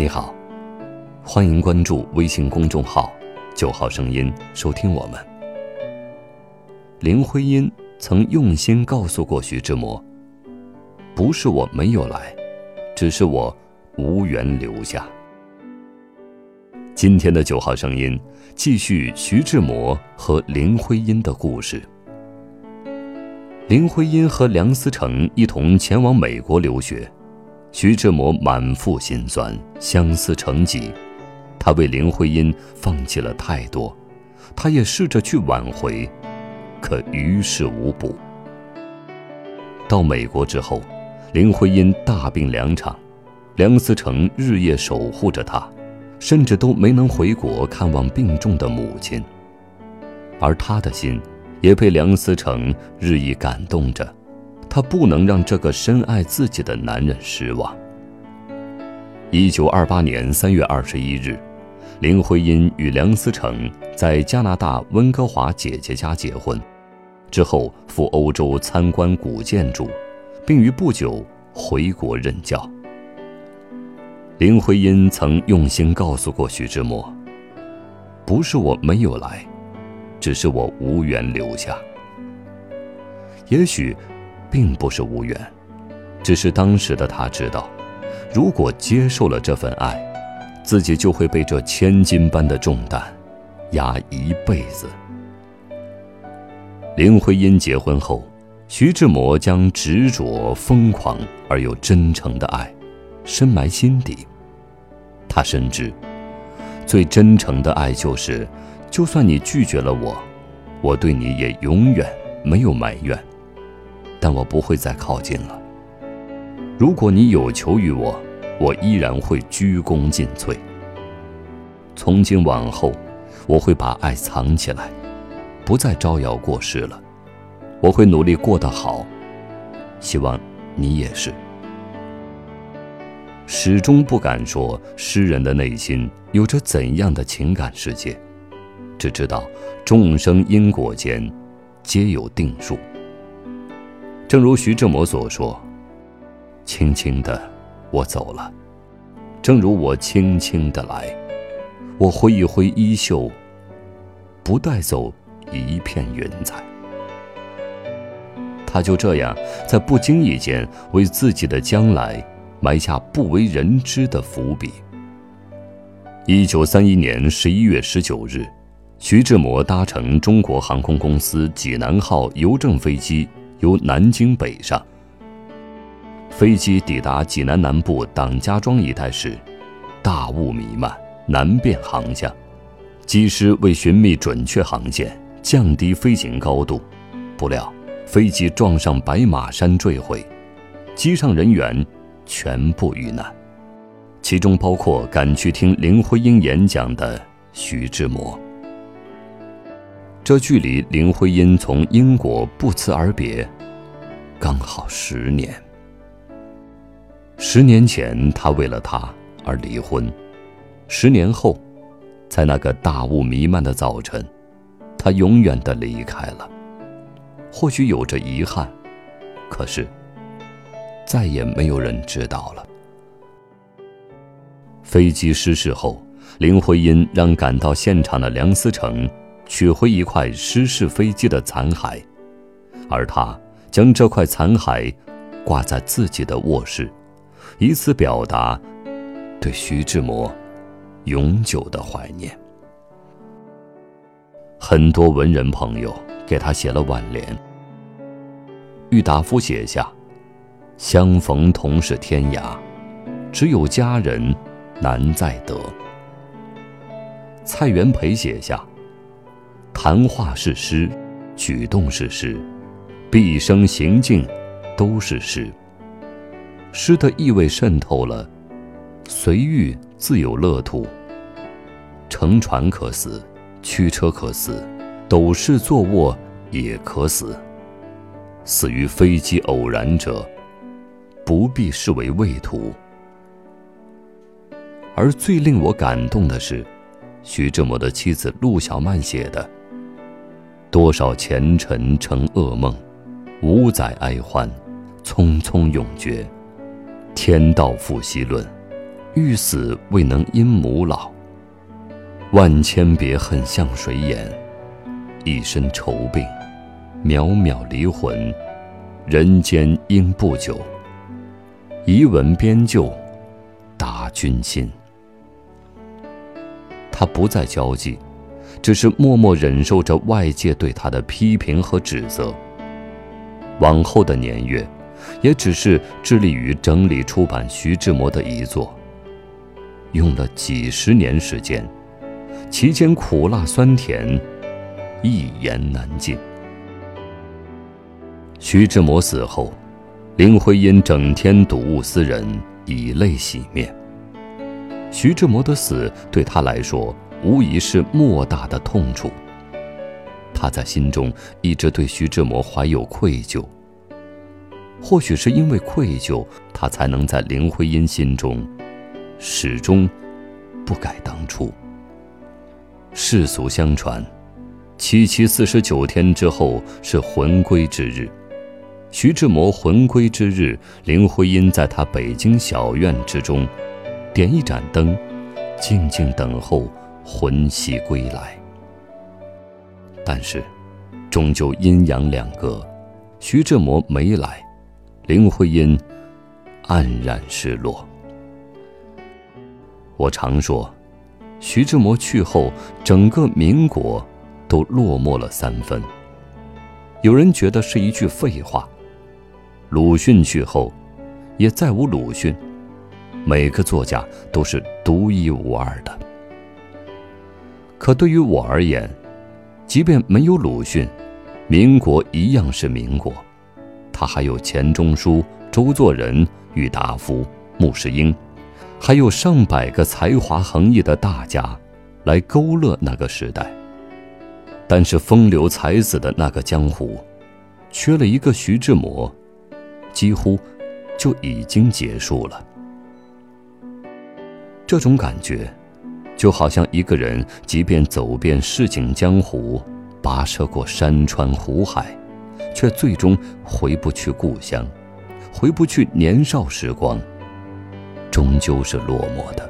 你好，欢迎关注微信公众号“九号声音”，收听我们。林徽因曾用心告诉过徐志摩：“不是我没有来，只是我无缘留下。”今天的九号声音继续徐志摩和林徽因的故事。林徽因和梁思成一同前往美国留学。徐志摩满腹心酸，相思成疾。他为林徽因放弃了太多，他也试着去挽回，可于事无补。到美国之后，林徽因大病两场，梁思成日夜守护着她，甚至都没能回国看望病重的母亲。而他的心，也被梁思成日益感动着。他不能让这个深爱自己的男人失望。一九二八年三月二十一日，林徽因与梁思成在加拿大温哥华姐姐家结婚，之后赴欧洲参观古建筑，并于不久回国任教。林徽因曾用心告诉过徐志摩：“不是我没有来，只是我无缘留下。”也许。并不是无缘，只是当时的他知道，如果接受了这份爱，自己就会被这千斤般的重担压一辈子。林徽因结婚后，徐志摩将执着、疯狂而又真诚的爱深埋心底。他深知，最真诚的爱就是，就算你拒绝了我，我对你也永远没有埋怨。但我不会再靠近了。如果你有求于我，我依然会鞠躬尽瘁。从今往后，我会把爱藏起来，不再招摇过市了。我会努力过得好，希望你也是。始终不敢说诗人的内心有着怎样的情感世界，只知道众生因果间，皆有定数。正如徐志摩所说：“轻轻的，我走了；正如我轻轻的来，我挥一挥衣袖，不带走一片云彩。”他就这样在不经意间为自己的将来埋下不为人知的伏笔。一九三一年十一月十九日，徐志摩搭乘中国航空公司济南号邮政飞机。由南京北上，飞机抵达济南南部党家庄一带时，大雾弥漫，难辨航向。机师为寻觅准确航线，降低飞行高度，不料飞机撞上白马山坠毁，机上人员全部遇难，其中包括赶去听林徽因演讲的徐志摩。这距离林徽因从英国不辞而别，刚好十年。十年前，他为了她而离婚；十年后，在那个大雾弥漫的早晨，他永远的离开了。或许有着遗憾，可是再也没有人知道了。飞机失事后，林徽因让赶到现场的梁思成。取回一块失事飞机的残骸，而他将这块残骸挂在自己的卧室，以此表达对徐志摩永久的怀念。很多文人朋友给他写了挽联。郁达夫写下：“相逢同是天涯，只有佳人难再得。”蔡元培写下。谈话是诗，举动是诗，毕生行径都是诗。诗的意味渗透了，随遇自有乐土。乘船可死，驱车可死，斗室坐卧也可死。死于飞机偶然者，不必视为畏途。而最令我感动的是，徐志摩的妻子陆小曼写的。多少前尘成噩梦，五载哀欢，匆匆永绝。天道复兮论，欲死未能因母老。万千别恨向谁言？一身愁病，渺渺离魂。人间应不久，遗文编就，达君心。他不再交际，只是默默忍受着外界对他的批评和指责。往后的年月，也只是致力于整理出版徐志摩的遗作，用了几十年时间，其间苦辣酸甜，一言难尽。徐志摩死后，林徽因整天睹物思人，以泪洗面。徐志摩的死对他来说，无疑是莫大的痛楚。他在心中一直对徐志摩怀有愧疚。或许是因为愧疚，他才能在林徽因心中，始终不改当初。世俗相传，七七四十九天之后是魂归之日。徐志摩魂归之日，林徽因在他北京小院之中，点一盏灯，静静等候魂兮归来。但是，终究阴阳两隔，徐志摩没来，林徽因黯然失落。我常说，徐志摩去后，整个民国都落寞了三分。有人觉得是一句废话。鲁迅去后，也再无鲁迅。每个作家都是独一无二的。可对于我而言，即便没有鲁迅，民国一样是民国。他还有钱钟书、周作人、郁达夫、穆世英，还有上百个才华横溢的大家，来勾勒那个时代。但是风流才子的那个江湖，缺了一个徐志摩。几乎就已经结束了。这种感觉，就好像一个人即便走遍市井江湖，跋涉过山川湖海，却最终回不去故乡，回不去年少时光，终究是落寞的。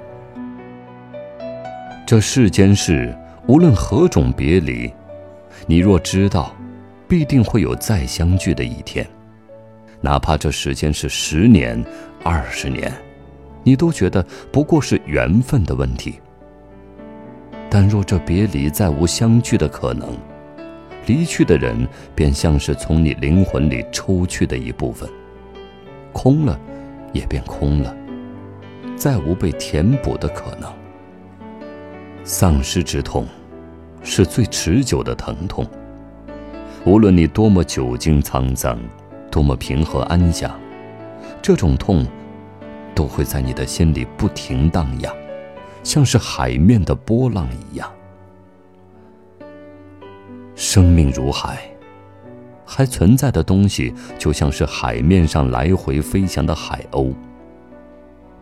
这世间事，无论何种别离，你若知道，必定会有再相聚的一天。哪怕这时间是十年、二十年，你都觉得不过是缘分的问题。但若这别离再无相聚的可能，离去的人便像是从你灵魂里抽去的一部分，空了，也便空了，再无被填补的可能。丧失之痛，是最持久的疼痛。无论你多么久经沧桑。多么平和安详，这种痛，都会在你的心里不停荡漾，像是海面的波浪一样。生命如海，还存在的东西就像是海面上来回飞翔的海鸥。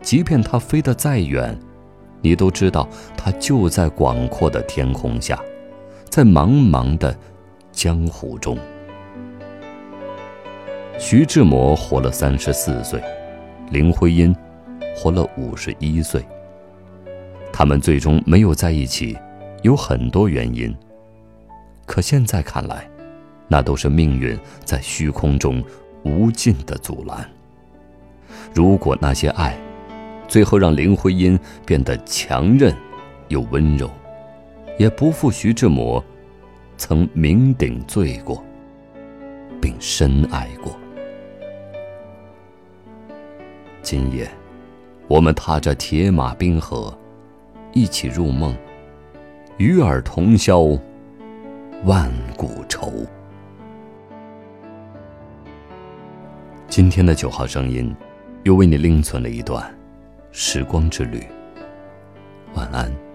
即便它飞得再远，你都知道它就在广阔的天空下，在茫茫的江湖中。徐志摩活了三十四岁，林徽因活了五十一岁。他们最终没有在一起，有很多原因。可现在看来，那都是命运在虚空中无尽的阻拦。如果那些爱，最后让林徽因变得强韧又温柔，也不负徐志摩曾酩酊醉过，并深爱过。今夜，我们踏着铁马冰河，一起入梦。与尔同销万古愁。今天的九号声音，又为你另存了一段时光之旅。晚安。